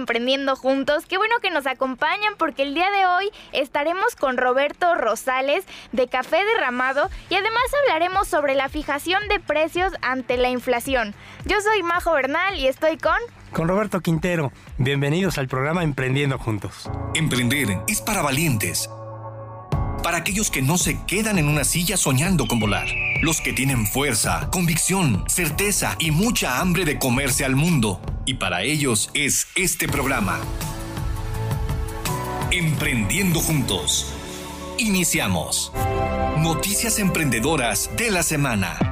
Emprendiendo Juntos. Qué bueno que nos acompañan porque el día de hoy estaremos con Roberto Rosales de Café Derramado y además hablaremos sobre la fijación de precios ante la inflación. Yo soy Majo Bernal y estoy con... Con Roberto Quintero. Bienvenidos al programa Emprendiendo Juntos. Emprender es para valientes para aquellos que no se quedan en una silla soñando con volar. Los que tienen fuerza, convicción, certeza y mucha hambre de comerse al mundo. Y para ellos es este programa. Emprendiendo juntos. Iniciamos. Noticias emprendedoras de la semana.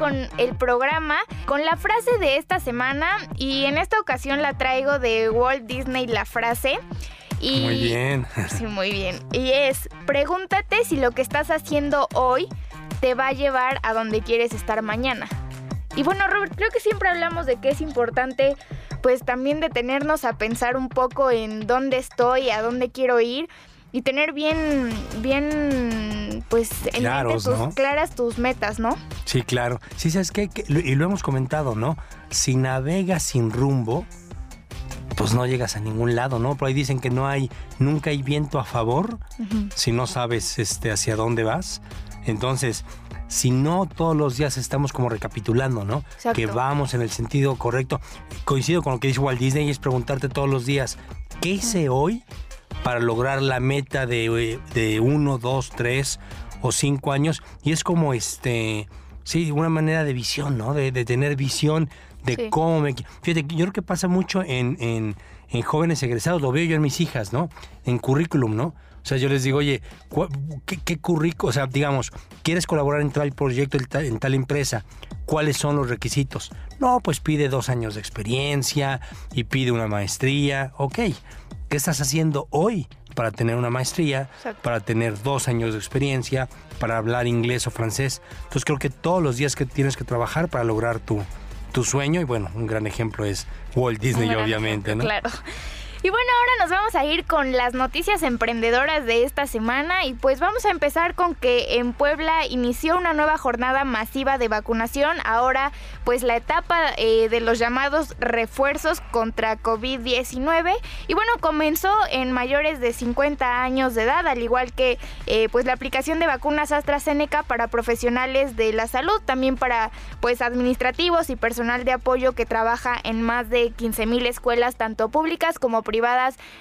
Con el programa con la frase de esta semana y en esta ocasión la traigo de Walt Disney la frase. Y, muy bien. Sí, muy bien. Y es, pregúntate si lo que estás haciendo hoy te va a llevar a donde quieres estar mañana. Y bueno, Robert, creo que siempre hablamos de que es importante pues también detenernos a pensar un poco en dónde estoy, a dónde quiero ir y tener bien, bien, pues, en Claros, tus, claras tus metas, ¿no? Sí, claro. Sí, ¿sabes qué? Y lo hemos comentado, ¿no? Si navegas sin rumbo, pues no llegas a ningún lado, ¿no? Por ahí dicen que no hay, nunca hay viento a favor si no sabes este, hacia dónde vas. Entonces, si no todos los días estamos como recapitulando, ¿no? Que vamos en el sentido correcto. Coincido con lo que dice Walt Disney, es preguntarte todos los días, ¿qué hice hoy? Para lograr la meta de, de uno, dos, tres o cinco años. Y es como este, sí, una manera de visión, ¿no? De, tener visión de cómo me... Fíjate, yo creo que pasa mucho en, en, en, jóvenes egresados, lo veo yo en mis hijas, ¿no? En currículum, ¿no? O sea, yo les digo, oye, ¿qué, qué currículum? O sea, digamos, ¿quieres colaborar en tal proyecto, en tal empresa? ¿Cuáles son los requisitos? No, pues pide dos años de experiencia y pide una maestría. Ok, ¿Qué estás haciendo hoy para tener una maestría, para tener dos años de experiencia, para hablar inglés o francés? Entonces creo que todos los días que tienes que trabajar para lograr tu, tu sueño, y bueno, un gran ejemplo es Walt Disney, obviamente, ¿no? Claro. Y bueno, ahora nos vamos a ir con las noticias emprendedoras de esta semana y pues vamos a empezar con que en Puebla inició una nueva jornada masiva de vacunación. Ahora pues la etapa eh, de los llamados refuerzos contra COVID-19 y bueno, comenzó en mayores de 50 años de edad, al igual que eh, pues la aplicación de vacunas AstraZeneca para profesionales de la salud, también para pues administrativos y personal de apoyo que trabaja en más de 15 mil escuelas tanto públicas como privadas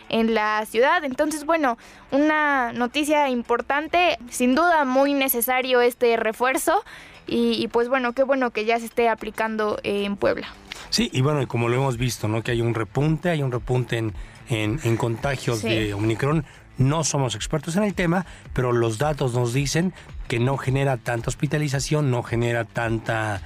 en la ciudad. Entonces, bueno, una noticia importante, sin duda muy necesario este refuerzo y, pues bueno, qué bueno que ya se esté aplicando en Puebla. Sí, y bueno, como lo hemos visto, ¿no? Que hay un repunte, hay un repunte en, en, contagios de Omicron. No somos expertos en el tema, pero los datos nos dicen que no genera tanta hospitalización, no genera tanta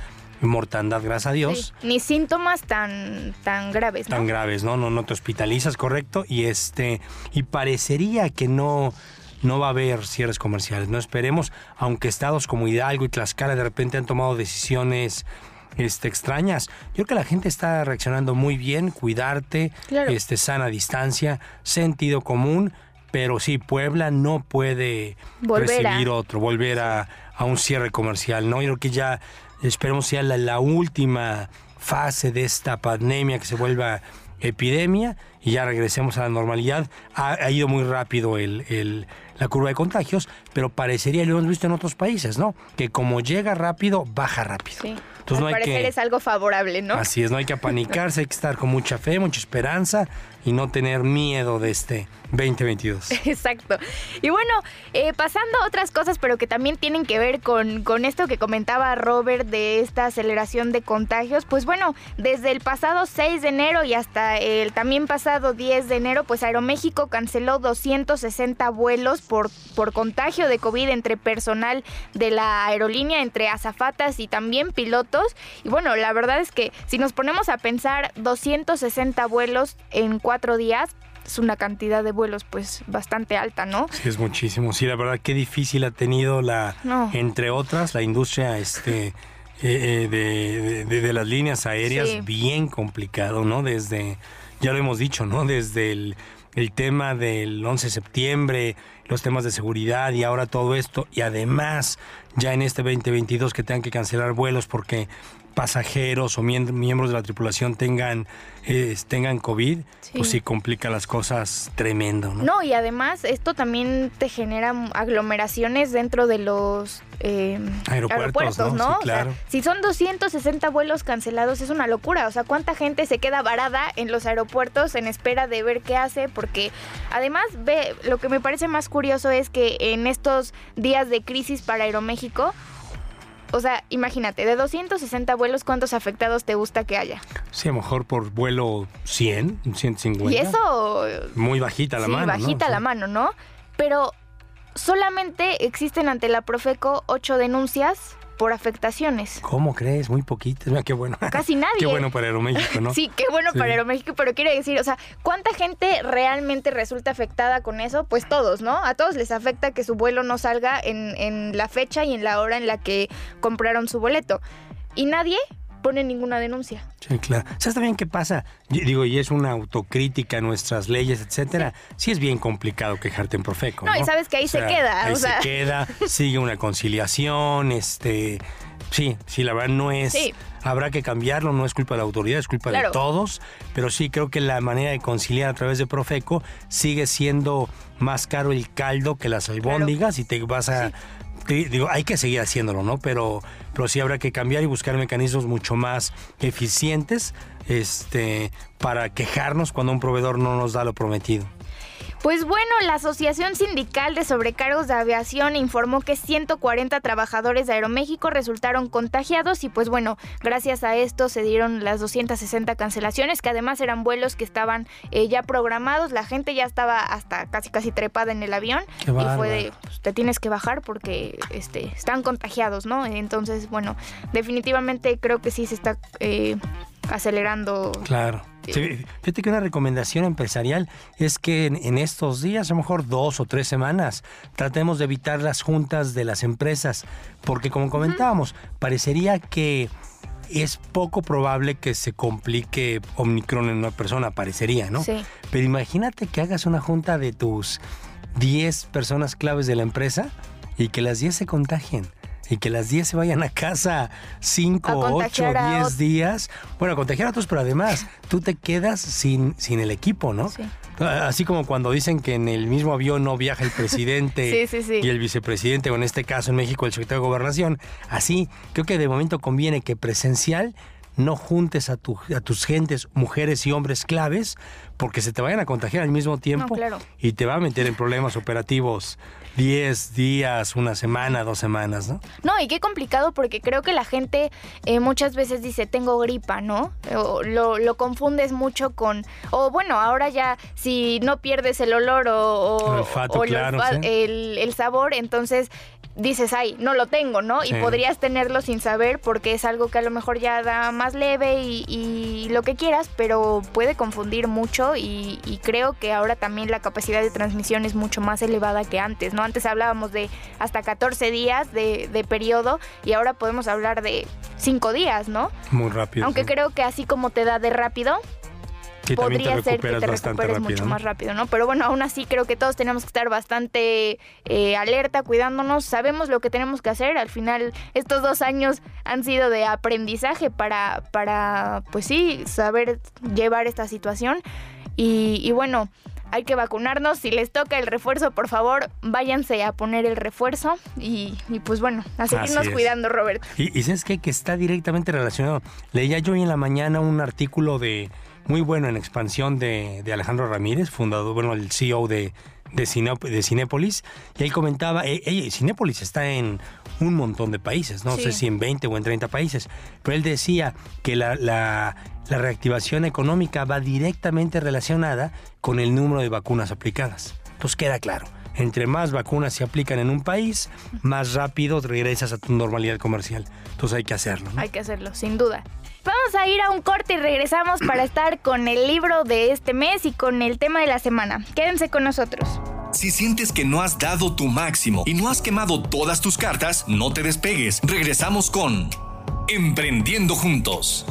mortandad, gracias a Dios. Ni síntomas tan, tan graves, ¿no? Tan graves, ¿no? No, no te hospitalizas, correcto. Y este, y parecería que no, no va a haber cierres comerciales. No esperemos, aunque estados como Hidalgo y Tlaxcala de repente han tomado decisiones este, extrañas. Yo creo que la gente está reaccionando muy bien, cuidarte, este, sana distancia, sentido común, pero sí, Puebla no puede recibir otro, volver a, a, un cierre comercial, ¿no? Yo creo que ya esperemos sea la, última fase de esta pandemia que se vuelva epidemia y ya regresemos a la normalidad. Ha, ido muy rápido el, la curva de contagios, pero parecería, lo hemos visto en otros países, ¿no? Que como llega rápido, baja rápido. Sí. Entonces no hay que, es algo favorable, ¿no? Así es, no hay que apanicarse, hay que estar con mucha fe, mucha esperanza y no tener miedo de este 2022. Exacto. Y bueno, eh, pasando a otras cosas, pero que también tienen que ver con, con esto que comentaba Robert de esta aceleración de contagios, pues bueno, desde el pasado 6 de enero y hasta el también pasado 10 de enero, pues Aeroméxico canceló 260 vuelos por, por contagio de COVID entre personal de la aerolínea, entre azafatas y también pilotos. Y bueno, la verdad es que si nos ponemos a pensar 260 vuelos en cuatro días, es una cantidad de vuelos pues bastante alta, ¿no? Sí, es muchísimo. Sí, la verdad qué difícil ha tenido la, entre otras, la industria este eh, eh, de, las líneas aéreas, bien complicado, ¿no? Desde, ya lo hemos dicho, ¿no? Desde el tema del 11 de septiembre, los temas de seguridad y ahora todo esto, y además ya en este 2022 que tengan que cancelar vuelos porque pasajeros o miembros de la tripulación tengan, eh, tengan COVID, pues sí complica las cosas tremendo. ¿no? no, y además esto también te genera aglomeraciones dentro de los eh, aeropuertos, ¿no? claro. si son 260 vuelos cancelados es una locura. O sea, ¿cuánta gente se queda varada en los aeropuertos en espera de ver qué hace? Porque además, ve, lo que me parece más curioso es que en estos días de crisis para Aeroméxico, o sea, imagínate, de 260 vuelos, ¿cuántos afectados te gusta que haya? Sí, a lo mejor por vuelo 100, 150. Y eso... Muy bajita la sí, mano. bajita la mano, ¿no? Pero solamente existen ante la Profeco ocho denuncias por afectaciones. ¿Cómo crees? Muy poquitas. Mira, qué bueno. Casi nadie. qué bueno para Aeroméxico, ¿no? sí, qué bueno para Aeroméxico, pero quiero decir, o sea, ¿cuánta gente realmente resulta afectada con eso? Pues todos, ¿no? A todos les afecta que su vuelo no salga en, en la fecha y en la hora en la que compraron su boleto. Y nadie pone ninguna denuncia. Sí, claro. ¿Sabes también qué pasa? digo, y es una autocrítica a nuestras leyes, etcétera. Sí, es bien complicado quejarte en Profeco. No, y sabes que ahí se queda. Ahí se queda, sigue una conciliación, este. Sí, sí, la verdad no es. Habrá que cambiarlo, no es culpa de la autoridad, es culpa de todos. Pero sí creo que la manera de conciliar a través de Profeco sigue siendo más caro el caldo que las albóndigas y te vas a digo, hay que seguir haciéndolo, ¿no? Pero, pero sí habrá que cambiar y buscar mecanismos mucho más eficientes este, para quejarnos cuando un proveedor no nos da lo prometido. Pues bueno, la Asociación Sindical de Sobrecargos de Aviación informó que 140 trabajadores de Aeroméxico resultaron contagiados y pues bueno, gracias a esto se dieron las 260 cancelaciones, que además eran vuelos que estaban eh, ya programados, la gente ya estaba hasta casi casi trepada en el avión y fue de, pues, te tienes que bajar porque este, están contagiados, ¿no? Entonces, bueno, definitivamente creo que sí se está... Eh, acelerando. Claro. Fíjate que una recomendación empresarial es que en, estos días, a lo mejor dos o tres semanas, tratemos de evitar las juntas de las empresas, porque como comentábamos, parecería que es poco probable que se complique Omicron en una persona, parecería, ¿no? Sí. Pero imagínate que hagas una junta de tus 10 personas claves de la empresa y que las 10 se contagien y que las 10 se vayan a casa 5, 8, 10 días. Bueno, a contagiar a otros, pero además tú te quedas sin, sin el equipo, ¿no? Sí. Así como cuando dicen que en el mismo avión no viaja el presidente y el vicepresidente, o en este caso en México el secretario de Gobernación, así creo que de momento conviene que presencial no juntes a, tu, a tus gentes, mujeres y hombres claves, porque se te vayan a contagiar al mismo tiempo y te va a meter en problemas operativos 10 días, una semana, dos semanas, ¿no? No, y qué complicado porque creo que la gente eh, muchas veces dice, tengo gripa, ¿no? O, lo, lo, confundes mucho con, o bueno, ahora ya si no pierdes el olor o, el, el, sabor, entonces dices, ay, no lo tengo, ¿no? Y podrías tenerlo sin saber porque es algo que a lo mejor ya da más leve y, lo que quieras, pero puede confundir mucho y, creo que ahora también la capacidad de transmisión es mucho más elevada que antes, ¿no? Antes hablábamos de hasta 14 días de, de periodo y ahora podemos hablar de 5 días, ¿no? Muy rápido. Aunque creo que así como te da de rápido, podría ser que te recuperes mucho más rápido, ¿no? Pero bueno, aún así creo que todos tenemos que estar bastante eh, alerta, cuidándonos, sabemos lo que tenemos que hacer. Al final, estos dos años han sido de aprendizaje para, para pues sí, saber llevar esta situación. Y, bueno, hay que vacunarnos. Si les toca el refuerzo, por favor, váyanse a poner el refuerzo. Y, pues bueno, a seguirnos cuidando, Robert. Y, y sabes qué? que está directamente relacionado. Leía yo hoy en la mañana un artículo de muy bueno en expansión de, Alejandro Ramírez, fundador, bueno, el CEO de, de, Cinépolis, y él comentaba, eh, Cinépolis está en un montón de países, no sé si en 20 o en 30 países, pero él decía que la, la, la reactivación económica va directamente relacionada con el número de vacunas aplicadas. Entonces queda claro entre más vacunas se aplican en un país, más rápido regresas a tu normalidad comercial. Entonces hay que hacerlo. Hay que hacerlo, sin duda. Vamos a ir a un corte y regresamos para estar con el libro de este mes y con el tema de la semana. Quédense con nosotros. Si sientes que no has dado tu máximo y no has quemado todas tus cartas, no te despegues. Regresamos con Emprendiendo Juntos.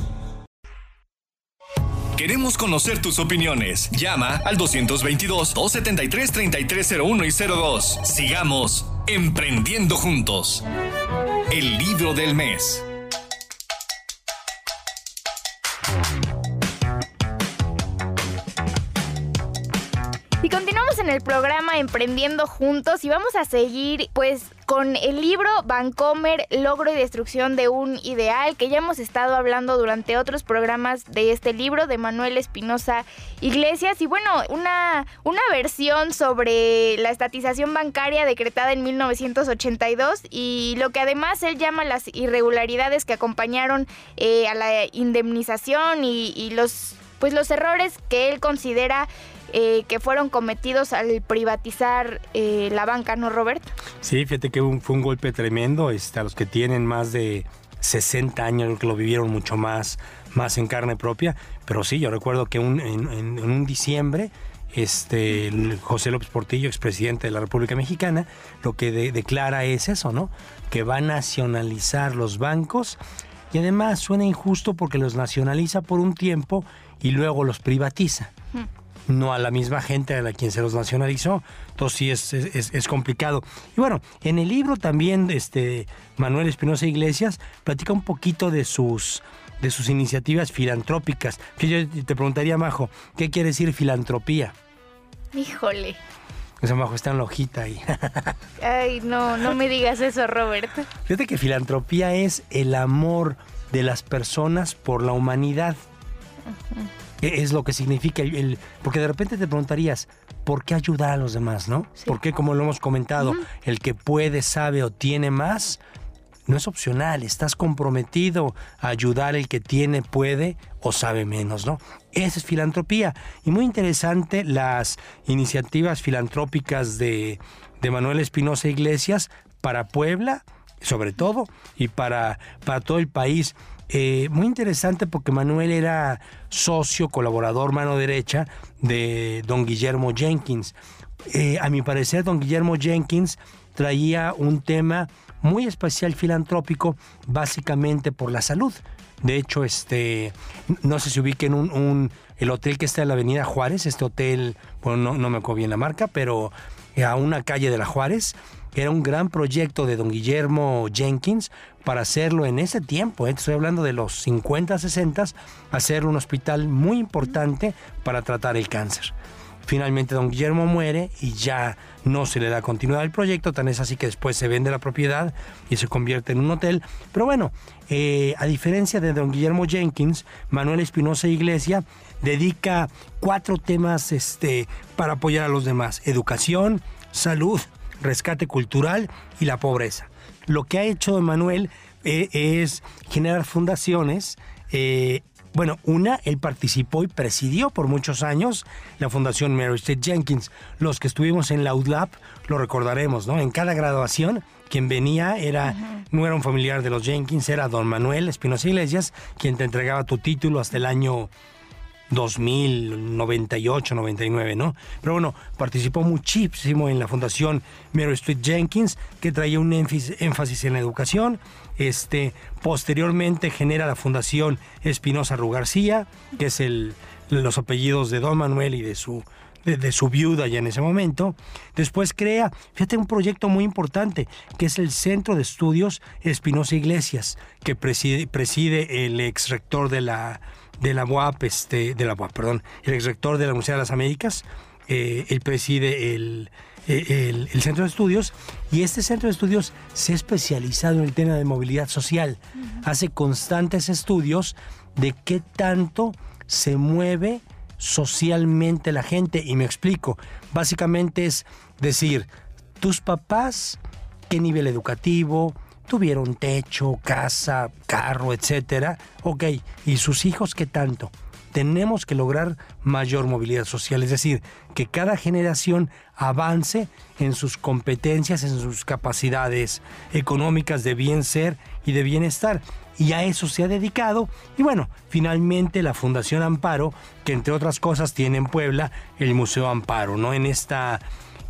Queremos conocer tus opiniones. Llama al 222-273-3301 y 02. Sigamos emprendiendo juntos. El libro del mes. Y continuamos en el programa Emprendiendo Juntos y vamos a seguir pues con el libro Vancomer, Logro y Destrucción de un Ideal, que ya hemos estado hablando durante otros programas de este libro de Manuel Espinosa Iglesias. Y bueno, una, una versión sobre la estatización bancaria decretada en 1982 y lo que además él llama las irregularidades que acompañaron eh, a la indemnización y, y los pues los errores que él considera eh, que fueron cometidos al privatizar eh, la banca, ¿no, Robert? Sí, fíjate que fue un golpe tremendo. Este, a los que tienen más de 60 años, que lo vivieron mucho más, más en carne propia. Pero sí, yo recuerdo que un, en, un diciembre este, José López Portillo, expresidente de la República Mexicana, lo que declara es eso, ¿no? Que va a nacionalizar los bancos y además suena injusto porque los nacionaliza por un tiempo y luego los privatiza no a la misma gente a la quien se los nacionalizó. Entonces sí es, es, complicado. Y bueno, en el libro también este, Manuel Espinosa Iglesias platica un poquito de sus, de sus iniciativas filantrópicas. Yo te preguntaría, Majo, ¿qué quiere decir filantropía? Híjole. Esa Majo está en la hojita ahí. Ay, no, no me digas eso, Roberto. Fíjate que filantropía es el amor de las personas por la humanidad es lo que significa el, porque de repente te preguntarías por qué ayudar a los demás, ¿no? Porque como lo hemos comentado, el que puede, sabe o tiene más no es opcional, estás comprometido a ayudar el que tiene, puede o sabe menos, ¿no? Esa es filantropía. Y muy interesante las iniciativas filantrópicas de, de Manuel Espinosa Iglesias para Puebla, sobre todo, y para, para todo el país. Eh, muy interesante porque Manuel era socio, colaborador, mano derecha de don Guillermo Jenkins. Eh, a mi parecer, don Guillermo Jenkins traía un tema muy especial filantrópico, básicamente por la salud. De hecho, este, no sé si ubiquen un, un, el hotel que está en la Avenida Juárez, este hotel, bueno, no, no me acuerdo bien la marca, pero a una calle de la Juárez, era un gran proyecto de don Guillermo Jenkins para hacerlo en ese tiempo, ¿eh? estoy hablando de los 50, 60, hacer un hospital muy importante para tratar el cáncer. Finalmente don Guillermo muere y ya no se le da continuidad al proyecto, tan es así que después se vende la propiedad y se convierte en un hotel. Pero bueno, eh, a diferencia de don Guillermo Jenkins, Manuel Espinosa Iglesia dedica cuatro temas este, para apoyar a los demás. Educación, salud, rescate cultural y la pobreza. Lo que ha hecho Emanuel eh, es generar fundaciones. Eh, bueno, una, él participó y presidió por muchos años la Fundación Mary Street Jenkins. Los que estuvimos en la UDLAP lo recordaremos, ¿no? En cada graduación, quien venía era, no era un familiar de los Jenkins, era don Manuel Espinosa Iglesias, quien te entregaba tu título hasta el año 2098, 99, ¿no? Pero bueno, participó muchísimo en la Fundación Mary Street Jenkins, que traía un énfasis en la educación. Este, posteriormente genera la Fundación Espinosa Rugarcía, que es el, los apellidos de Don Manuel y de su de, su viuda ya en ese momento. Después crea, fíjate, un proyecto muy importante, que es el Centro de Estudios Espinosa Iglesias, que preside, preside el ex rector de la de la UAP, este, de la UAP, perdón, el exrector de la Universidad de las Américas, eh, él preside el, el, centro de estudios y este centro de estudios se ha especializado en el tema de movilidad social. Hace constantes estudios de qué tanto se mueve socialmente la gente. Y me explico. Básicamente es decir, tus papás, qué nivel educativo, tuvieron techo, casa, carro, etcétera. Ok, ¿y sus hijos qué tanto? Tenemos que lograr mayor movilidad social, es decir, que cada generación avance en sus competencias, en sus capacidades económicas de bien ser y de bienestar. Y a eso se ha dedicado. Y bueno, finalmente la Fundación Amparo, que entre otras cosas tiene en Puebla el Museo Amparo, ¿no? En esta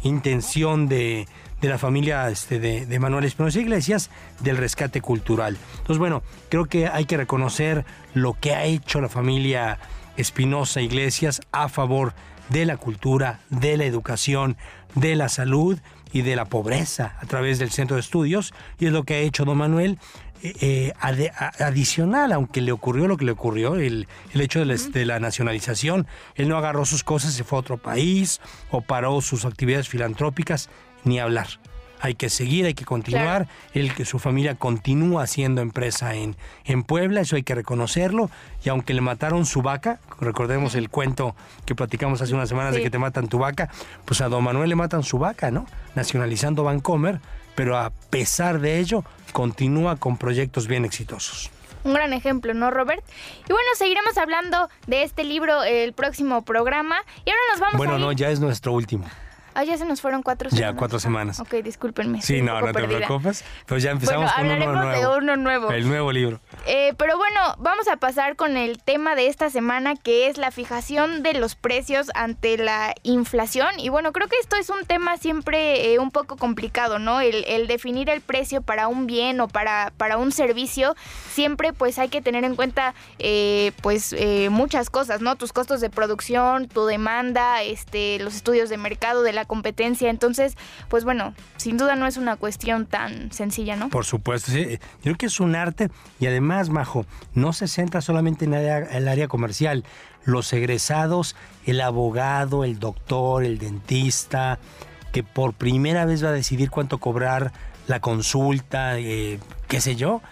intención de de la familia este, de, de Manuel Espinosa Iglesias del rescate cultural. Entonces, bueno, creo que hay que reconocer lo que ha hecho la familia Espinosa Iglesias a favor de la cultura, de la educación, de la salud y de la pobreza a través del centro de estudios. Y es lo que ha hecho don Manuel. Eh, eh, adicional, aunque le ocurrió lo que le ocurrió, el, el hecho de la, de la, nacionalización, él no agarró sus cosas, se fue a otro país o paró sus actividades filantrópicas, ni hablar hay que seguir, hay que continuar. El que su familia continúa haciendo empresa en, en Puebla, eso hay que reconocerlo. Y aunque le mataron su vaca, recordemos el cuento que platicamos hace unas semanas de que te matan tu vaca, pues a don Manuel le matan su vaca, ¿no? Nacionalizando Vancomer, pero a pesar de ello, continúa con proyectos bien exitosos un gran ejemplo, ¿no, Robert? Y bueno, seguiremos hablando de este libro el próximo programa. Y ahora nos vamos bueno, a Bueno, no, ya es nuestro último. Ah, ya se nos fueron cuatro semanas. Ya, cuatro semanas. ok, discúlpenme. Sí, no, no te preocupes. Pues ya empezamos con uno nuevo. de uno nuevo. El nuevo libro. Eh, pero bueno, vamos a pasar con el tema de esta semana, que es la fijación de los precios ante la inflación. Y bueno, creo que esto es un tema siempre eh, un poco complicado, ¿no? El, el, definir el precio para un bien o para, para un servicio, siempre pues hay que tener en cuenta eh, pues muchas cosas, ¿no? Tus costos de producción, tu demanda, este, los estudios de mercado de la competencia. Entonces, pues bueno, sin duda no es una cuestión tan sencilla, ¿no? Por supuesto, sí. Yo creo que es un arte y además, Majo, no se centra solamente en el área comercial. Los egresados, el abogado, el doctor, el dentista, que por primera vez va a decidir cuánto cobrar la consulta, eh, qué sé yo,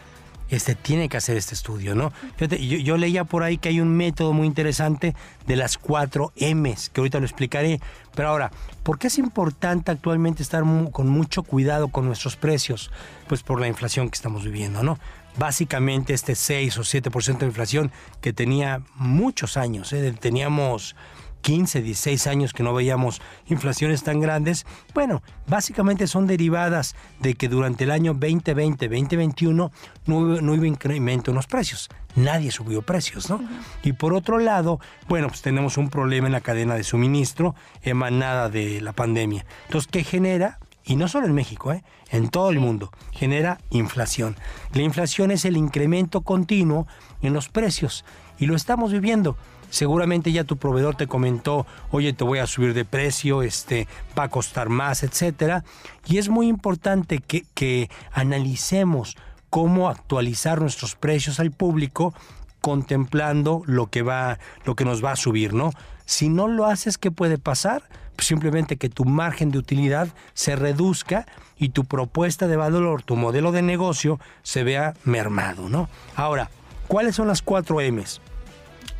este, tiene que hacer este estudio, ¿no? yo, leía por ahí que hay un método muy interesante de las cuatro M's, que ahorita lo explicaré. Pero ahora, ¿por qué es importante actualmente estar con mucho cuidado con nuestros precios? Pues por la inflación que estamos viviendo, ¿no? Básicamente este 6 o 7% de inflación que tenía muchos años, ¿eh? teníamos 15, 16 años que no veíamos inflaciones tan grandes, bueno, básicamente son derivadas de que durante el año 2020, 2021 no hubo, no hubo incremento en los precios. Nadie subió precios, ¿no? Y por otro lado, bueno, pues tenemos un problema en la cadena de suministro emanada de la pandemia. Entonces, ¿qué genera? y no solo en México, ¿eh? en todo el mundo, genera inflación. La inflación es el incremento continuo en los precios y lo estamos viviendo. Seguramente ya tu proveedor te comentó, oye, te voy a subir de precio, este, va a costar más, etcétera. Y es muy importante que, analicemos cómo actualizar nuestros precios al público contemplando lo que va, lo que nos va a subir, ¿no? Si no lo haces, ¿qué puede pasar? Pues simplemente que tu margen de utilidad se reduzca y tu propuesta de valor, tu modelo de negocio se vea mermado, ¿no? Ahora, ¿cuáles son las cuatro M's?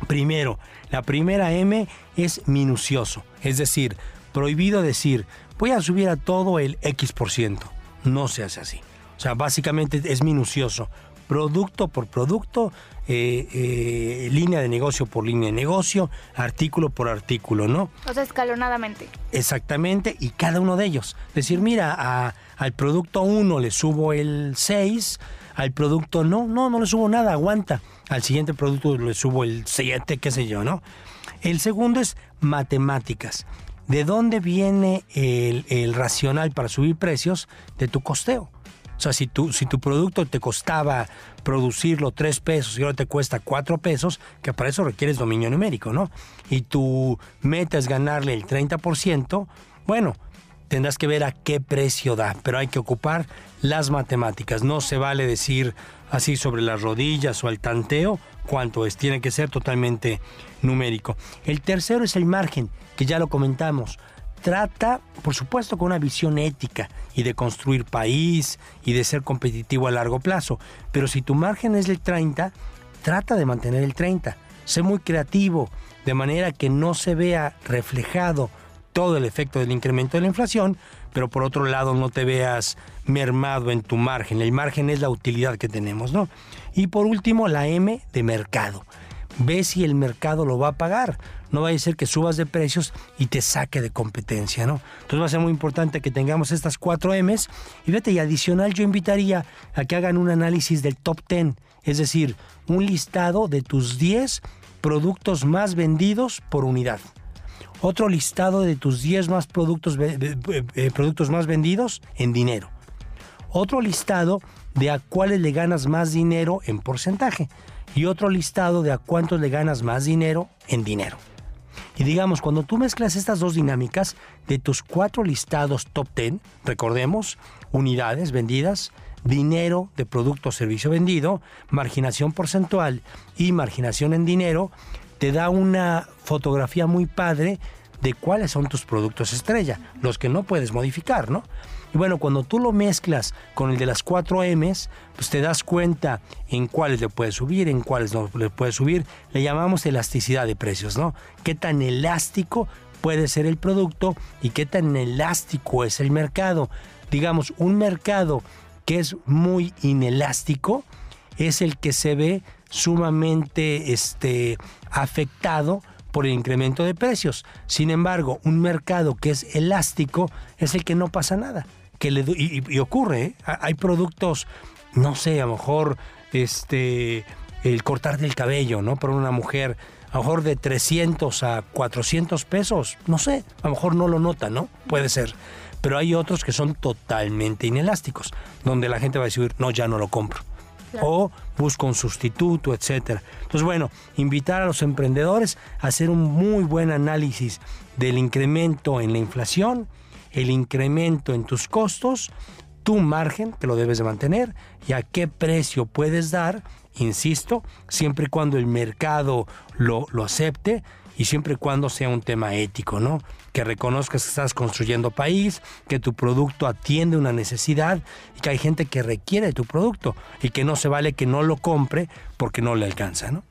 Primero, la primera M es minucioso, es decir, prohibido decir, voy a subir a todo el X%. No se hace así. O sea, básicamente es minucioso. Producto por producto, eh, eh, línea de negocio por línea de negocio, artículo por artículo, ¿no? O sea, escalonadamente. Exactamente, y cada uno de ellos. Decir, mira, al producto 1 le subo el 6, al producto no, no, no le subo nada, aguanta. Al siguiente producto le subo el 7, qué sé yo, ¿no? El segundo es matemáticas. ¿De dónde viene el, racional para subir precios? De tu costeo. O sea, si tu, si tu producto te costaba producirlo 3 pesos y ahora te cuesta 4 pesos, que para eso requieres dominio numérico, ¿no? Y tu meta es ganarle el 30%, bueno, tendrás que ver a qué precio da, pero hay que ocupar las matemáticas. No se vale decir así sobre las rodillas o al tanteo cuánto es, tiene que ser totalmente numérico. El tercero es el margen, que ya lo comentamos. Trata, por supuesto, con una visión ética y de construir país y de ser competitivo a largo plazo. Pero si tu margen es del 30, trata de mantener el 30. Sé muy creativo, de manera que no se vea reflejado todo el efecto del incremento de la inflación, pero por otro lado no te veas mermado en tu margen. El margen es la utilidad que tenemos, ¿no? Y por último, la M de mercado. Ve si el mercado lo va a pagar. No vaya a ser que subas de precios y te saque de competencia, ¿no? Entonces va a ser muy importante que tengamos estas cuatro M's. Y vete, y adicional yo invitaría a que hagan un análisis del top 10, es decir, un listado de tus 10 productos más vendidos por unidad Otro listado de tus 10 más productos, eh, productos más vendidos en dinero. Otro listado de a cuáles le ganas más dinero en porcentaje. Y otro listado de a cuántos le ganas más dinero en dinero. Y digamos, cuando tú mezclas estas dos dinámicas de tus cuatro listados top 10, recordemos, unidades vendidas, dinero de producto o servicio vendido, marginación porcentual y marginación en dinero, te da una fotografía muy padre de cuáles son tus productos estrella, los que no puedes modificar, ¿no? Y bueno, cuando tú lo mezclas con el de las 4 M's, pues te das cuenta en cuáles le puedes subir, en cuáles no le puedes subir. Le llamamos elasticidad de precios, ¿no? Qué tan elástico puede ser el producto y qué tan elástico es el mercado. Digamos, un mercado que es muy inelástico es el que se ve sumamente este, afectado por el incremento de precios. Sin embargo, un mercado que es elástico es el que no pasa nada que le y, ocurre, ¿eh? hay productos, no sé, a lo mejor este el cortar del cabello, ¿no? Para una mujer, a lo mejor de 300 a 400 pesos, no sé, a lo mejor no lo nota, ¿no? Puede ser. Pero hay otros que son totalmente inelásticos, donde la gente va a decir, no, ya no lo compro. O busco un sustituto, etcétera. Entonces, bueno, invitar a los emprendedores a hacer un muy buen análisis del incremento en la inflación, el incremento en tus costos, tu margen que lo debes de mantener y a qué precio puedes dar, insisto, siempre y cuando el mercado lo, lo acepte y siempre y cuando sea un tema ético, ¿no? Que reconozcas que estás construyendo país, que tu producto atiende una necesidad y que hay gente que requiere tu producto y que no se vale que no lo compre porque no le alcanza, ¿no?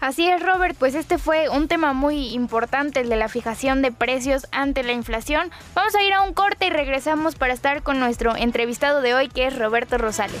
Así es, Robert, pues este fue un tema muy importante, el de la fijación de precios ante la inflación. Vamos a ir a un corte y regresamos para estar con nuestro entrevistado de hoy, que es Roberto Rosales.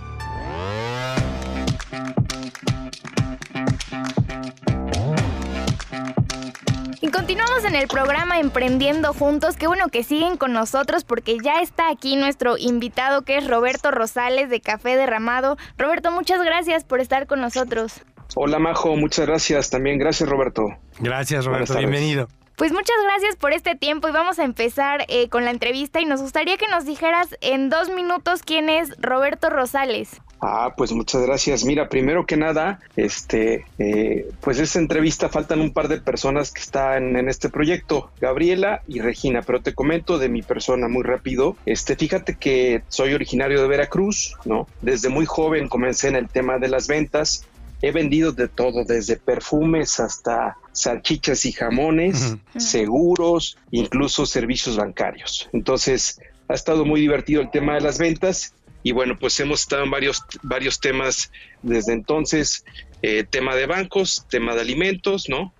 Y continuamos en el programa Emprendiendo Juntos. Qué bueno que siguen con nosotros porque ya está aquí nuestro invitado que es Roberto Rosales de Café Derramado. Roberto, muchas gracias por estar con nosotros. Hola Majo, muchas gracias también. Gracias Roberto. Gracias Roberto, bienvenido. Pues muchas gracias por este tiempo y vamos a empezar eh, con la entrevista y nos gustaría que nos dijeras en dos minutos quién es Roberto Rosales. Ah, pues muchas gracias. Mira, primero que nada, este, eh, pues esta entrevista faltan un par de personas que están en este proyecto, Gabriela y Regina, pero te comento de mi persona muy rápido. Este, fíjate que soy originario de Veracruz, ¿no? Desde muy joven comencé en el tema de las ventas he vendido de todo, desde perfumes hasta salchichas y jamones, seguros, incluso servicios bancarios. Entonces, ha estado muy divertido el tema de las ventas y bueno, pues hemos estado en varios, varios temas desde entonces, eh, tema de bancos, tema de alimentos, ¿no?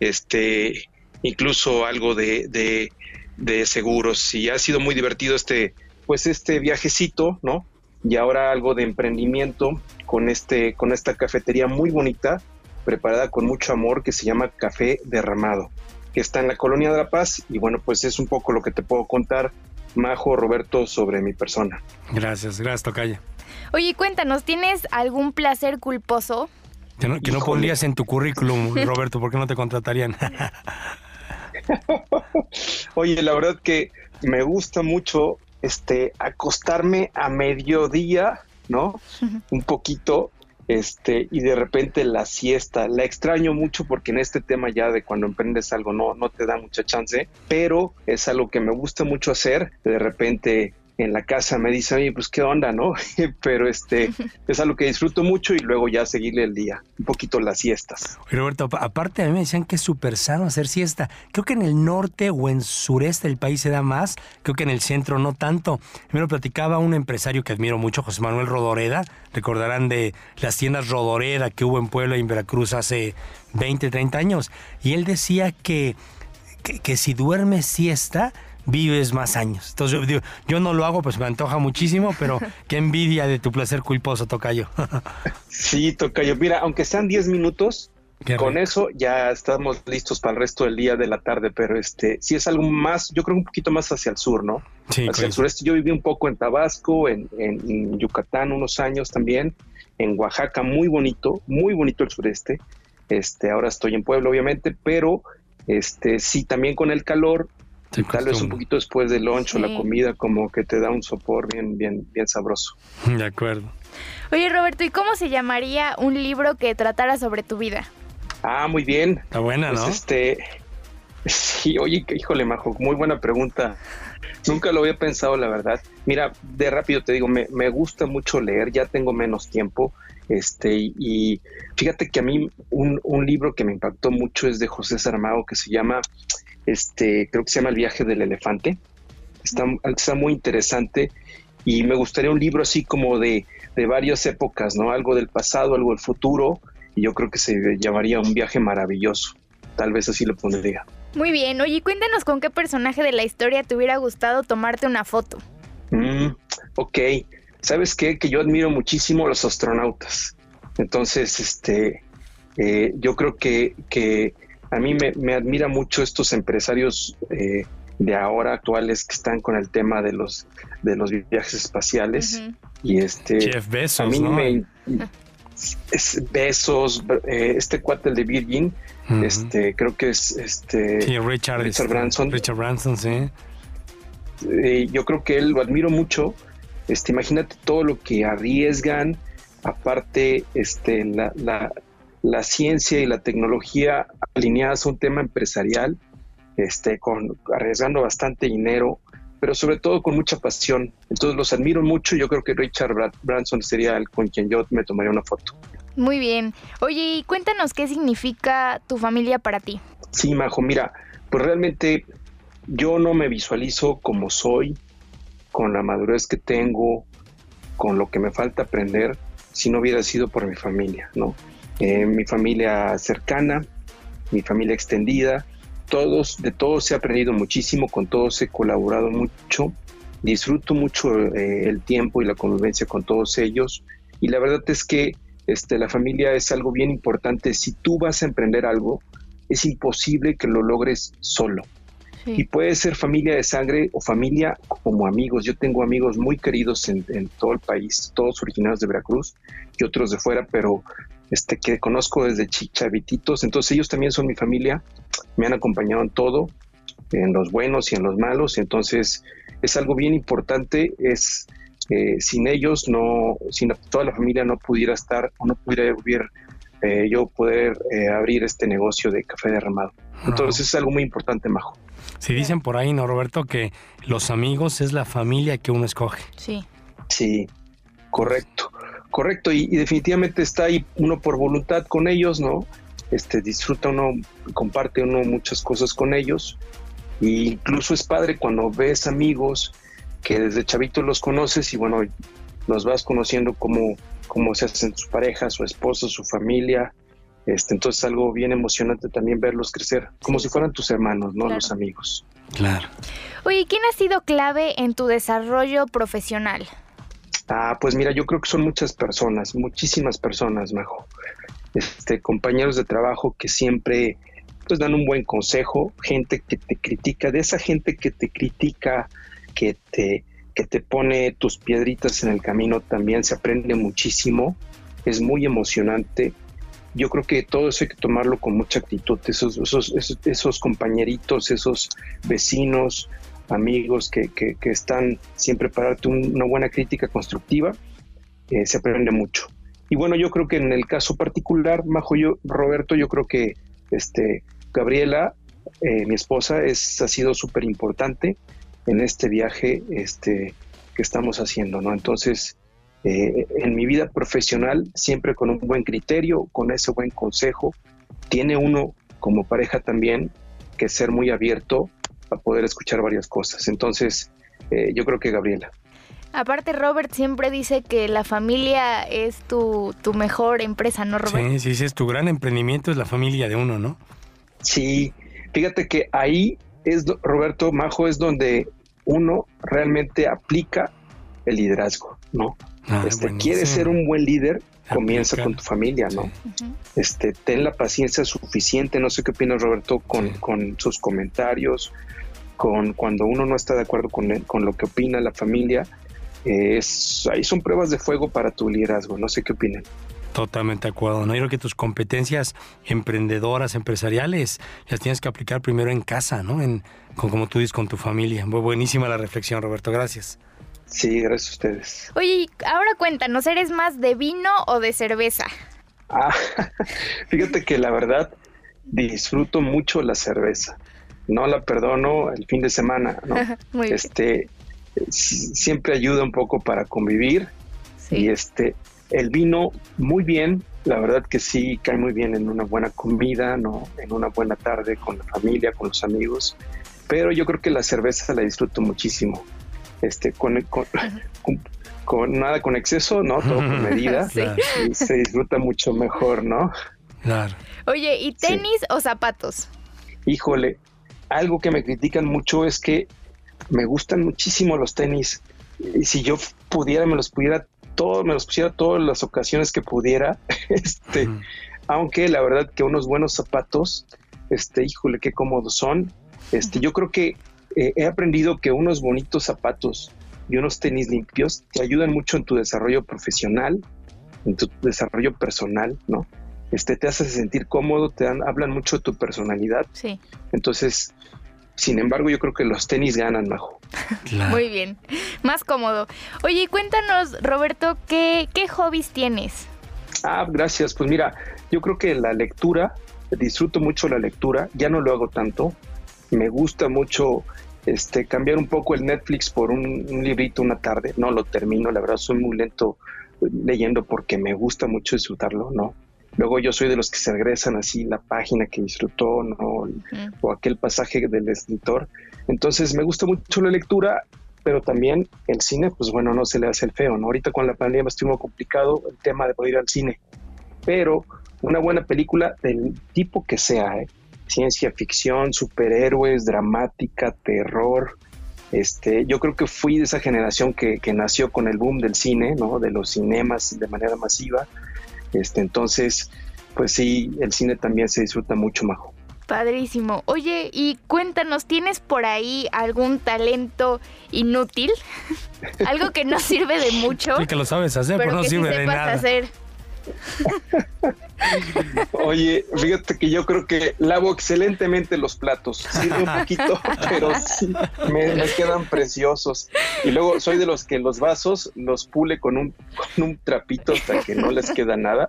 Este, incluso algo de, de, de seguros y ha sido muy divertido este, pues este viajecito, ¿no? Y ahora algo de emprendimiento con, este, con esta cafetería muy bonita, preparada con mucho amor, que se llama Café Derramado, que está en la Colonia de La Paz. Y bueno, pues es un poco lo que te puedo contar, Majo, Roberto, sobre mi persona. Gracias, gracias, Tocaya. Oye, cuéntanos, ¿tienes algún placer culposo? Que no, que no pondrías en tu currículum, Roberto, porque no te contratarían. Oye, la verdad que me gusta mucho este acostarme a mediodía ¿no? Un poquito, este, y de repente la siesta, la extraño mucho porque en este tema ya de cuando emprendes algo no, no te da mucha chance, pero es algo que me gusta mucho hacer, de repente en la casa me dice, oye, pues qué onda, ¿no? Pero este es algo que disfruto mucho y luego ya seguirle el día, un poquito las siestas. Roberto, aparte a mí me decían que es súper sano hacer siesta. Creo que en el norte o en sureste del país se da más, creo que en el centro no tanto. Me lo platicaba un empresario que admiro mucho, José Manuel Rodoreda, recordarán de las tiendas Rodoreda que hubo en Puebla y en Veracruz hace 20, 30 años, y él decía que, que, que si duermes siesta, vives más años. Entonces yo, yo no lo hago, pues me antoja muchísimo, pero qué envidia de tu placer culposo, Tocayo. sí, Tocayo. Mira, aunque sean 10 minutos, con eso ya estamos listos para el resto del día de la tarde, pero este sí es algo más, yo creo un poquito más hacia el sur, ¿no? Sí, hacia el sureste. Yo viví un poco en Tabasco, en, en, Yucatán unos años también, en Oaxaca, muy bonito, muy bonito el sureste. Este, ahora estoy en Puebla, obviamente, pero este sí también con el calor, tal vez un poquito después del lunch o la comida, como que te da un sopor bien, bien, bien sabroso. De acuerdo. Oye, Roberto, ¿y cómo se llamaría un libro que tratara sobre tu vida? Ah, muy bien. Está buena, pues, ¿no? Este, sí, oye, híjole, Majo, muy buena pregunta. Nunca lo había pensado, la verdad. Mira, de rápido te digo, me, me gusta mucho leer, ya tengo menos tiempo. Este, y, fíjate que a mí un, un, libro que me impactó mucho es de José Saramago que se llama, este, creo que se llama El viaje del elefante. Está, está muy interesante y me gustaría un libro así como de, de varias épocas, ¿no? Algo del pasado, algo del futuro, y yo creo que se llamaría un viaje maravilloso. Tal vez así lo pondría. Muy bien, oye, cuéntanos con qué personaje de la historia te hubiera gustado tomarte una foto. Mm, ok, ¿sabes qué? Que yo admiro muchísimo a los astronautas. Entonces, este, eh, yo creo que, que a mí me, admira mucho estos empresarios eh, de ahora actuales que están con el tema de los de los viajes espaciales y este Jeff Bezos, a mí me es Besos, eh, este cuate de Virgin, este, creo que es este Richard, Richard Branson. Richard Branson, sí. Eh, yo creo que él lo admiro mucho. Este, imagínate todo lo que arriesgan, aparte, este, la, la, la ciencia y la tecnología alineadas a un tema empresarial, este, con arriesgando bastante dinero pero sobre todo con mucha pasión. Entonces los admiro mucho. Yo creo que Richard Branson sería el con quien yo me tomaría una foto. Muy bien. Oye, cuéntanos qué significa tu familia para ti. Sí, Majo, mira, pues realmente yo no me visualizo como soy, con la madurez que tengo, con lo que me falta aprender, si no hubiera sido por mi familia, ¿no? Eh, mi familia cercana, mi familia extendida, todos, de todos he aprendido muchísimo, con todos he colaborado mucho, disfruto mucho eh, el tiempo y la convivencia con todos ellos y la verdad es que este, la familia es algo bien importante. Si tú vas a emprender algo, es imposible que lo logres solo. Y puede ser familia de sangre o familia como amigos. Yo tengo amigos muy queridos en, en todo el país, todos originarios de Veracruz y otros de fuera, pero este, que conozco desde chavititos, entonces ellos también son mi familia, me han acompañado en todo, en los buenos y en los malos, entonces es algo bien importante, es eh, sin ellos no, sin toda la familia no pudiera estar o no pudiera eh, yo poder eh, abrir este negocio de café derramado. Entonces es algo muy importante, Majo. Si dicen por ahí, ¿no, Roberto? Que los amigos es la familia que uno escoge. Sí. Sí, correcto. Correcto, y, definitivamente está ahí uno por voluntad con ellos, ¿no? Este, disfruta uno, comparte uno muchas cosas con ellos. E incluso es padre cuando ves amigos que desde chavito los conoces y bueno, los vas conociendo cómo, cómo se hacen su pareja, su esposo, su familia. Este, entonces es algo bien emocionante también verlos crecer, como si fueran tus hermanos, ¿no? Los amigos. Claro. Oye, ¿quién ha sido clave en tu desarrollo profesional? Ah, pues mira, yo creo que son muchas personas, muchísimas personas, Majo. Este, compañeros de trabajo que siempre pues dan un buen consejo, gente que te critica, de esa gente que te critica, que te, que te pone tus piedritas en el camino también, se aprende muchísimo, es muy emocionante. Yo creo que todo eso hay que tomarlo con mucha actitud, esos, esos, esos compañeritos, esos vecinos, amigos que, que, están siempre para darte una buena crítica constructiva, eh, se aprende mucho. Y bueno, yo creo que en el caso particular, Majo, yo, Roberto, yo creo que este, Gabriela, eh, mi esposa, es, ha sido súper importante en este viaje este, que estamos haciendo, ¿no? Entonces, eh, en mi vida profesional, siempre con un buen criterio, con ese buen consejo, tiene uno como pareja también que ser muy abierto a poder escuchar varias cosas. Entonces, eh, yo creo que Gabriela. Aparte, Robert siempre dice que la familia es tu, tu mejor empresa, ¿no, Robert? Sí, sí, es tu gran emprendimiento, es la familia de uno, ¿no? Sí, fíjate que ahí es, Roberto Majo, es donde uno realmente aplica el liderazgo, ¿no? Ah, este, quieres ser un buen líder, comienza con tu familia, ¿no? Este, ten la paciencia suficiente, no sé qué opinas Roberto con, con sus comentarios, con cuando uno no está de acuerdo con, con lo que opina la familia, es, ahí son pruebas de fuego para tu liderazgo, no sé qué opinan. Totalmente de acuerdo. No, yo creo que tus competencias emprendedoras, empresariales, las tienes que aplicar primero en casa, ¿no? En, con, como tú dices, con tu familia. buenísima la reflexión, Roberto. Gracias. Sí, gracias a ustedes. Oye, ahora cuéntanos, ¿eres más de vino o de cerveza? Ah, fíjate que la verdad disfruto mucho la cerveza. No la perdono el fin de semana, ¿no? Muy este siempre ayuda un poco para convivir y este el vino muy bien, la verdad que sí cae muy bien en una buena comida, no, en una buena tarde con la familia, con los amigos. Pero yo creo que la cerveza la disfruto muchísimo este, con, con, nada con exceso, ¿no? Todo con medida. Y se disfruta mucho mejor, ¿no? Claro. Oye, ¿y tenis o zapatos? Híjole, algo que me critican mucho es que me gustan muchísimo los tenis. Y si yo pudiera, me los pudiera todo, me los pusiera todas las ocasiones que pudiera. Este, aunque la verdad que unos buenos zapatos, este, híjole, qué cómodos son. Este, yo creo que eh, he aprendido que unos bonitos zapatos y unos tenis limpios te ayudan mucho en tu desarrollo profesional, en tu desarrollo personal, ¿no? Este, te hace sentir cómodo, te dan, hablan mucho de tu personalidad. Sí. Entonces, sin embargo, yo creo que los tenis ganan, Majo. Muy bien, más cómodo. Oye, cuéntanos, Roberto, ¿qué, ¿qué hobbies tienes? Ah, gracias. Pues mira, yo creo que la lectura, disfruto mucho la lectura, ya no lo hago tanto. Me gusta mucho este, cambiar un poco el Netflix por un, librito una tarde. No lo termino, la verdad soy muy lento leyendo porque me gusta mucho disfrutarlo, ¿no? Luego yo soy de los que se regresan así la página que disfrutó, ¿no? O aquel pasaje del escritor. Entonces me gusta mucho la lectura, pero también el cine, pues bueno, no se le hace el feo, ¿no? Ahorita con la pandemia estuvo muy complicado el tema de poder ir al cine, pero una buena película del tipo que sea, ¿eh? Ciencia ficción, superhéroes, dramática, terror. Este, yo creo que fui de esa generación que, nació con el boom del cine, ¿no? De los cinemas de manera masiva. Este, entonces, pues sí, el cine también se disfruta mucho, Majo. Padrísimo. Oye, y cuéntanos, ¿tienes por ahí algún talento inútil? Algo que no sirve de mucho. Sí, que lo sabes hacer, pero, no sirve de nada. Hacer. Oye, fíjate que yo creo que lavo excelentemente los platos. Sirve un poquito, pero sí, me, quedan preciosos. Y luego soy de los que los vasos los pule con un, con un trapito hasta que no les queda nada.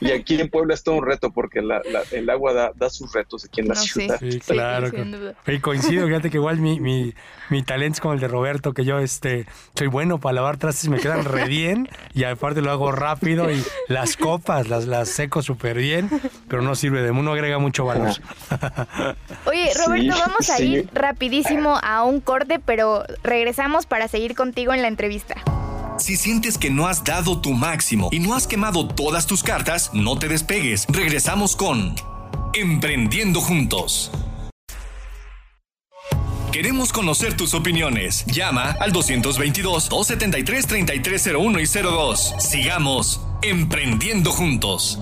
y aquí en Puebla es todo un reto porque el agua da, sus retos aquí en la ciudad. Sí, claro. y coincido, fíjate que igual mi, mi, mi talento es como el de Roberto, que yo este soy bueno para lavar trastes, me quedan re bien y aparte lo hago rápido y las copas las, las seco súper bien, pero no sirve de uno agrega mucho valor. Oye, Roberto, vamos a ir rapidísimo a un corte, pero regresamos para seguir contigo en la entrevista. Si sientes que no has dado tu máximo y no has quemado todas tus cartas, no te despegues. Regresamos con Emprendiendo Juntos. Queremos conocer tus opiniones. Llama al 222-273-3301 y 02. Sigamos Emprendiendo Juntos.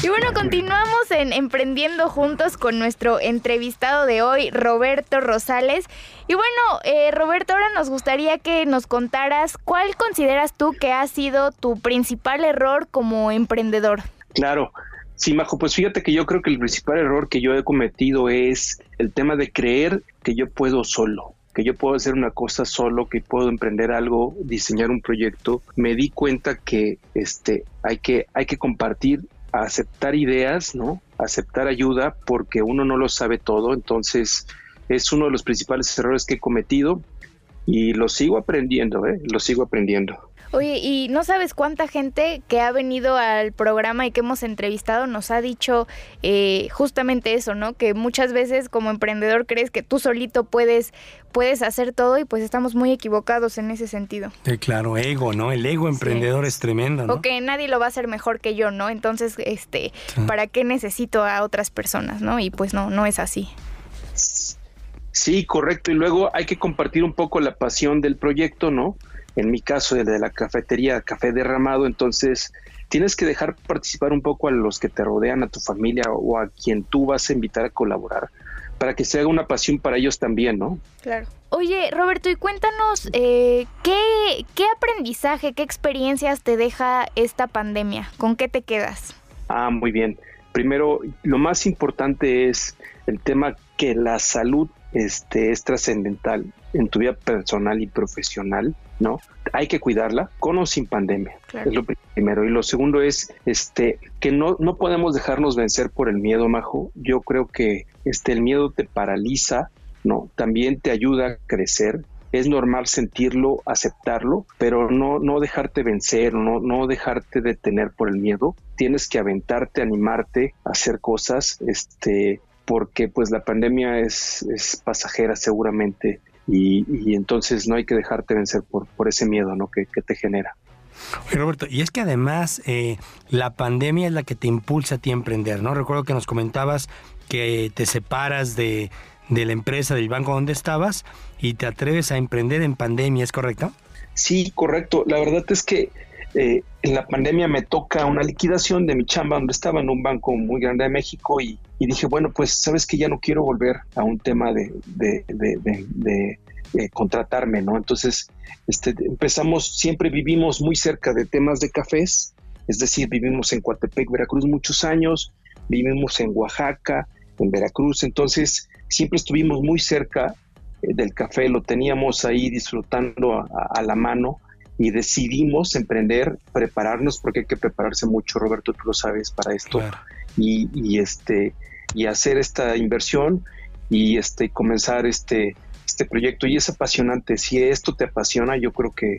Y bueno, continuamos en Emprendiendo Juntos con nuestro entrevistado de hoy, Roberto Rosales. Y bueno, eh, Roberto, ahora nos gustaría que nos contaras cuál consideras tú que ha sido tu principal error como emprendedor. Claro, Sí, Majo, pues fíjate que yo creo que el principal error que yo he cometido es el tema de creer que yo puedo solo que yo puedo hacer una cosa solo, que puedo emprender algo, diseñar un proyecto, me di cuenta que este, hay, que, hay que compartir, aceptar ideas, ¿no? Aceptar ayuda porque uno no lo sabe todo, entonces es uno de los principales errores que he cometido y lo sigo aprendiendo, ¿eh? Lo sigo aprendiendo. Oye, y no sabes cuánta gente que ha venido al programa y que hemos entrevistado nos ha dicho eh, justamente eso, ¿no? Que muchas veces como emprendedor crees que tú solito puedes, puedes hacer todo y pues estamos muy equivocados en ese sentido. Sí, claro, ego, ¿no? El ego emprendedor es tremendo, ¿no? O que nadie lo va a hacer mejor que yo, ¿no? Entonces, este, ¿para qué necesito a otras personas, no? Y pues no, no es así. Sí, correcto. Y luego hay que compartir un poco la pasión del proyecto, ¿no? En mi caso, el de la cafetería Café Derramado, entonces tienes que dejar participar un poco a los que te rodean, a tu familia o a quien tú vas a invitar a colaborar, para que se haga una pasión para ellos también, ¿no? Claro. Oye, Roberto, y cuéntanos, eh, ¿qué, ¿qué aprendizaje, qué experiencias te deja esta pandemia? ¿Con qué te quedas? Ah, muy bien. Primero, lo más importante es el tema que la salud este, es trascendental en tu vida personal y profesional, ¿no? Hay que cuidarla con o sin pandemia. Es lo primero. Y lo segundo es este que no, no podemos dejarnos vencer por el miedo, Majo. Yo creo que este el miedo te paraliza, ¿no? También te ayuda a crecer. Es normal sentirlo, aceptarlo, pero no, no dejarte vencer, no, no dejarte detener por el miedo. Tienes que aventarte, animarte a hacer cosas, este, porque pues la pandemia es, es pasajera seguramente y, entonces no hay que dejarte vencer por, por ese miedo ¿no? que, te genera. Oye, Roberto, y es que además eh, la pandemia es la que te impulsa a ti a emprender, ¿no? Recuerdo que nos comentabas que te separas de, de la empresa, del banco donde estabas y te atreves a emprender en pandemia, ¿es correcto? Sí, correcto. La verdad es que eh, en la pandemia me toca una liquidación de mi chamba donde estaba en un banco muy grande de México y, dije, bueno, pues sabes que ya no quiero volver a un tema de, de, contratarme, ¿no? Entonces este, empezamos, siempre vivimos muy cerca de temas de cafés, es decir, vivimos en Coatepec, Veracruz muchos años, vivimos en Oaxaca, en Veracruz, entonces siempre estuvimos muy cerca eh, del café, lo teníamos ahí disfrutando a la mano y decidimos emprender, prepararnos, porque hay que prepararse mucho, Roberto, tú lo sabes, para esto, y, este, y hacer esta inversión y este, comenzar este, este proyecto. Y es apasionante, si esto te apasiona, yo creo que,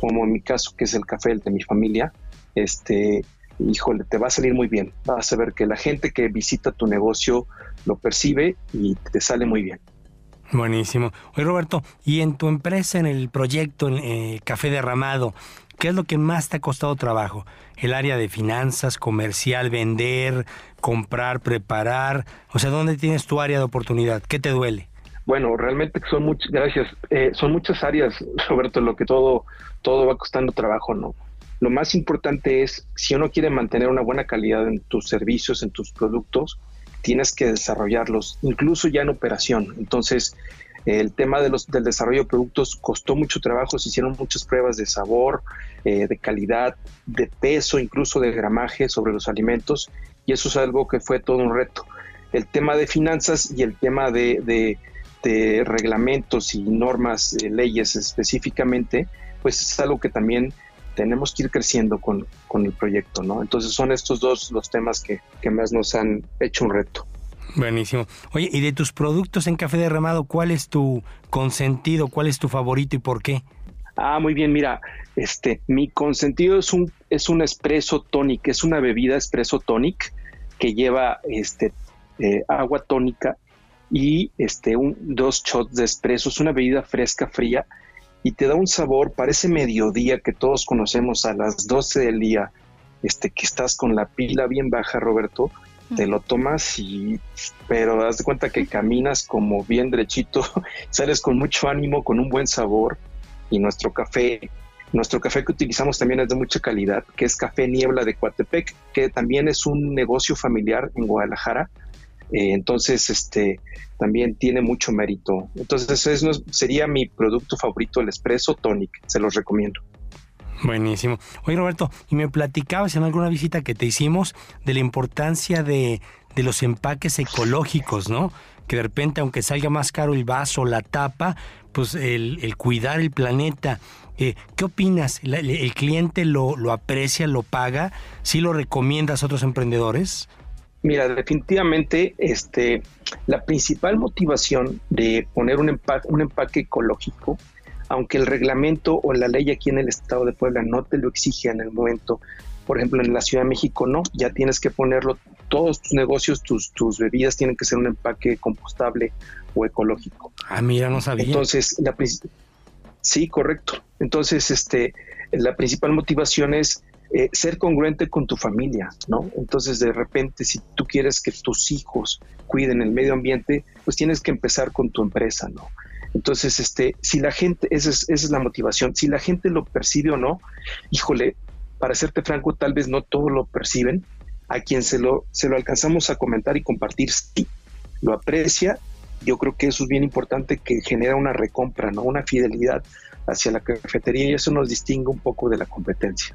como en mi caso, que es el café de mi familia, este, híjole, te va a salir muy bien. Vas a ver que la gente que visita tu negocio lo percibe y te sale muy bien. Buenísimo. Oye, Roberto, y en tu empresa, en el proyecto eh, Café Derramado, ¿qué es lo que más te ha costado trabajo? ¿El área de finanzas, comercial, vender, comprar, preparar? O sea, ¿dónde tienes tu área de oportunidad? ¿Qué te duele? Bueno, realmente son muchas, gracias, eh, son muchas áreas, Roberto, lo que todo, todo va costando trabajo, ¿no? Lo más importante es, si uno quiere mantener una buena calidad en tus servicios, en tus productos, tienes que desarrollarlos, incluso ya en operación. Entonces, el tema del desarrollo de productos costó mucho trabajo, se hicieron muchas pruebas de sabor, eh, de calidad, de peso, incluso de gramaje sobre los alimentos, y eso es algo que fue todo un reto. El tema de finanzas y el tema de, reglamentos y normas, eh, leyes específicamente, pues es algo que también tenemos que ir creciendo con, el proyecto, ¿no? Entonces son estos dos los temas que, más nos han hecho un reto. Buenísimo. Oye, y de tus productos en café derramado, ¿cuál es tu consentido? ¿Cuál es tu favorito y por qué? Ah, muy bien, mira, este, mi consentido es un, es un espresso tonic, es una bebida espresso tonic que lleva este, eh, agua tónica y este, un, dos shots de espresso, es una bebida fresca, fría, y te da un sabor, parece mediodía que todos conocemos a las 12 del día, este, que estás con la pila bien baja, Roberto, te lo tomas y, pero das de cuenta que caminas como bien derechito, sales con mucho ánimo, con un buen sabor y nuestro café, nuestro café que utilizamos también es de mucha calidad, que es Café Niebla de Coatepec, que también es un negocio familiar en Guadalajara, eh, entonces, este, también tiene mucho mérito. Entonces, eso sería mi producto favorito, el Espresso Tonic. Se los recomiendo. Buenísimo. Oye, Roberto, y me platicabas en alguna visita que te hicimos de la importancia de, los empaques ecológicos, ¿no? Que de repente, aunque salga más caro el vaso, la tapa, pues el, cuidar el planeta. Eh, ¿Qué opinas? ¿El, cliente lo, lo, aprecia, lo paga? ¿Sí lo recomiendas a otros emprendedores? Mira, definitivamente este, la principal motivación de poner un empaque, un empaque ecológico aunque el reglamento o la ley aquí en el estado de Puebla no te lo exige en el momento, por ejemplo en la Ciudad de México no, ya tienes que ponerlo, todos tus negocios, tus, tus bebidas tienen que ser un empaque compostable o ecológico. Ah, mira, no sabía. Entonces, la, sí, correcto. Entonces, este, la principal motivación es eh, ser congruente con tu familia, ¿no? Entonces, de repente, si tú quieres que tus hijos cuiden el medio ambiente, pues tienes que empezar con tu empresa, ¿no? Entonces, este, si la gente, esa es, esa es la motivación, si la gente lo percibe o no, híjole, para serte franco, tal vez no todos lo perciben, a quien se lo, se lo alcanzamos a comentar y compartir, sí, lo aprecia, yo creo que eso es bien importante que genera una recompra, ¿no? Una fidelidad hacia la cafetería y eso nos distingue un poco de la competencia.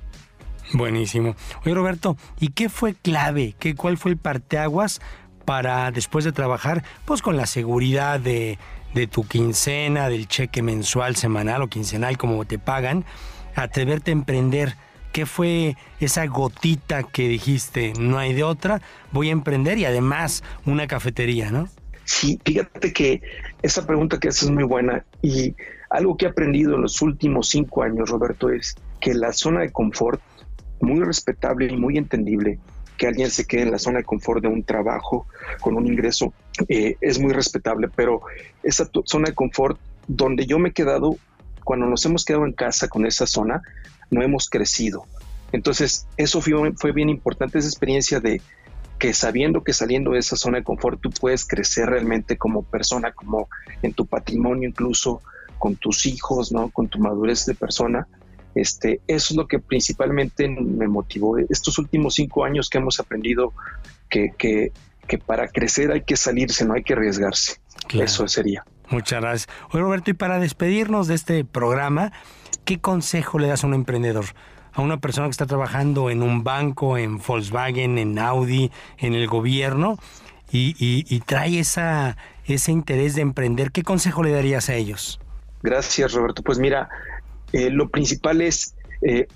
Buenísimo. Oye, Roberto, ¿y qué fue clave? ¿Qué, ¿Cuál fue el parteaguas para después de trabajar, pues con la seguridad de, de tu quincena, del cheque mensual, semanal o quincenal, como te pagan, atreverte a emprender? ¿Qué fue esa gotita que dijiste, no hay de otra, voy a emprender y además una cafetería, ¿no? Sí, fíjate que esa pregunta que haces es muy buena y algo que he aprendido en los últimos cinco años, Roberto, es que la zona de confort muy respetable y muy entendible que alguien se quede en la zona de confort de un trabajo con un ingreso eh, es muy respetable, pero esa zona de confort donde yo me he quedado, cuando nos hemos quedado en casa con esa zona, no hemos crecido. Entonces, eso fue, fue bien importante, esa experiencia de que sabiendo que saliendo de esa zona de confort tú puedes crecer realmente como persona, como en tu patrimonio incluso, con tus hijos, ¿no? Con tu madurez de persona este, eso es lo que principalmente me motivó. Estos últimos cinco años que hemos aprendido que, que, para crecer hay que salirse, no hay que arriesgarse. Eso sería. Muchas gracias. Oye, Roberto, y para despedirnos de este programa, ¿qué consejo le das a un emprendedor? A una persona que está trabajando en un banco, en Volkswagen, en Audi, en el gobierno, y, y trae esa, ese interés de emprender, ¿qué consejo le darías a ellos? Gracias, Roberto. Pues mira, eh, lo principal es, eh,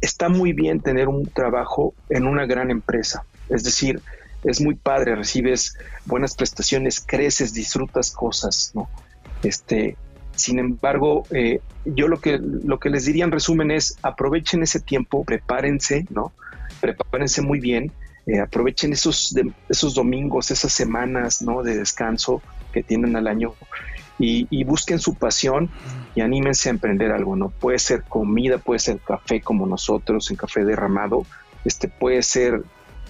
está muy bien tener un trabajo en una gran empresa, es decir, es muy padre, recibes buenas prestaciones, creces, disfrutas cosas, ¿no? Este, sin embargo, eh, yo lo que, lo que les diría en resumen es aprovechen ese tiempo, prepárense, ¿no? Prepárense muy bien, aprovechen esos, esos domingos, esas semanas, ¿no? De descanso que tienen al año y, busquen su pasión y anímense a emprender algo, ¿no? Puede ser comida, puede ser café como nosotros, en café derramado, este puede ser,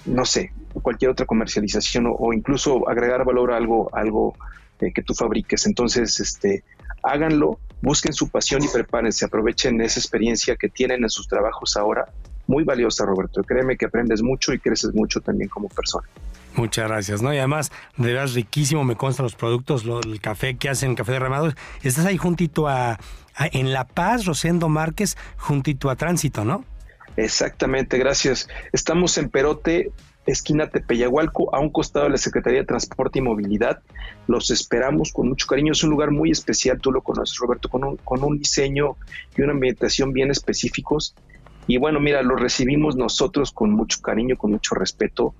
no sé, cualquier otra comercialización o, incluso agregar valor a algo, algo eh, que tú fabriques. Entonces, este, háganlo, busquen su pasión y prepárense, aprovechen esa experiencia que tienen en sus trabajos ahora. Muy valiosa, Roberto. Créeme que aprendes mucho y creces mucho también como persona. Muchas gracias, ¿no? Y además, de verdad riquísimo, me constan los productos, el café que hacen, café derramado. Estás ahí juntito a, en La Paz, Rosendo Márquez, juntito a Tránsito, ¿no? Exactamente, gracias. Estamos en Perote, esquina Tepeyahualco, a un costado de la Secretaría de Transporte y Movilidad. Los esperamos con mucho cariño. Es un lugar muy especial, tú lo conoces, Roberto, con un, con un diseño y una ambientación bien específicos. Y bueno, mira, lo recibimos nosotros con mucho cariño, con mucho respeto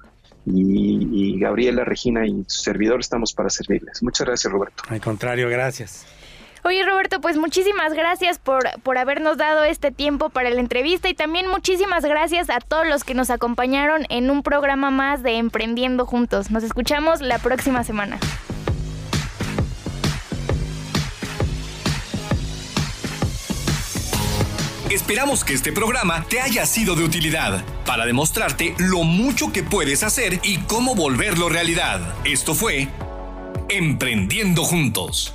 y, Gabriela, Regina y su servidor estamos para servirles. Muchas gracias, Roberto. Al contrario, gracias. Oye Roberto, pues muchísimas gracias por, por habernos dado este tiempo para la entrevista y también muchísimas gracias a todos los que nos acompañaron en un programa más de Emprendiendo Juntos. Nos escuchamos la próxima semana. Esperamos que este programa te haya sido de utilidad para demostrarte lo mucho que puedes hacer y cómo volverlo realidad. Esto fue Emprendiendo Juntos.